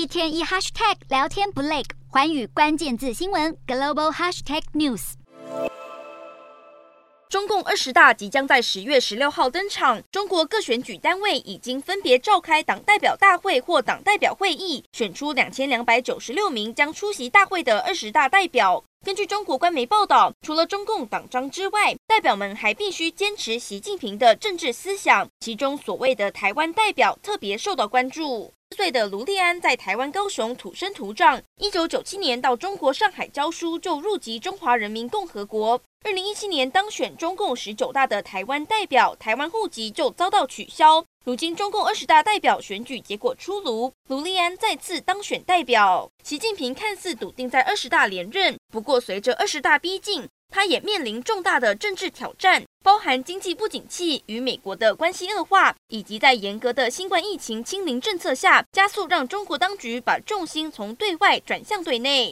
一天一 hashtag 聊天不累，寰宇关键字新闻 global hashtag news。中共二十大即将在十月十六号登场，中国各选举单位已经分别召开党代表大会或党代表会议，选出两千两百九十六名将出席大会的二十大代表。根据中国官媒报道，除了中共党章之外，代表们还必须坚持习近平的政治思想。其中所谓的台湾代表特别受到关注。岁的卢立安在台湾高雄土生土长，一九九七年到中国上海教书，就入籍中华人民共和国。二零一七年当选中共十九大的台湾代表，台湾户籍就遭到取消。如今中共二十大代表选举结果出炉，卢立安再次当选代表。习近平看似笃定在二十大连任，不过随着二十大逼近，他也面临重大的政治挑战，包含经济不景气、与美国的关系恶化，以及在严格的新冠疫情清零政策下，加速让中国当局把重心从对外转向对内。